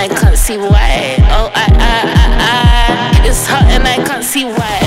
and I can't see why. Oh, I, I, I, I. It's hot and I can't see why.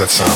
that sound?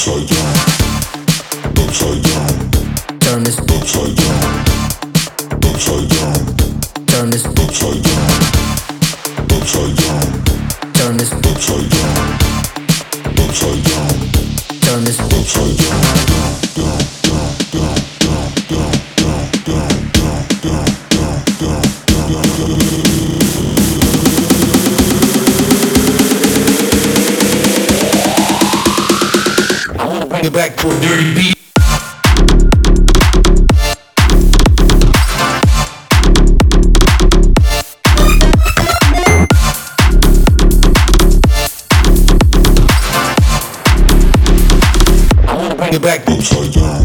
Upside down, upside down. Turn this upside down, upside down. Turn this upside down, upside down. Turn this upside down, Turn this upside down, down, down, down, down, down, down, down, down, down, down, down, down. bring it back to a dirty beat. back to back. Upside.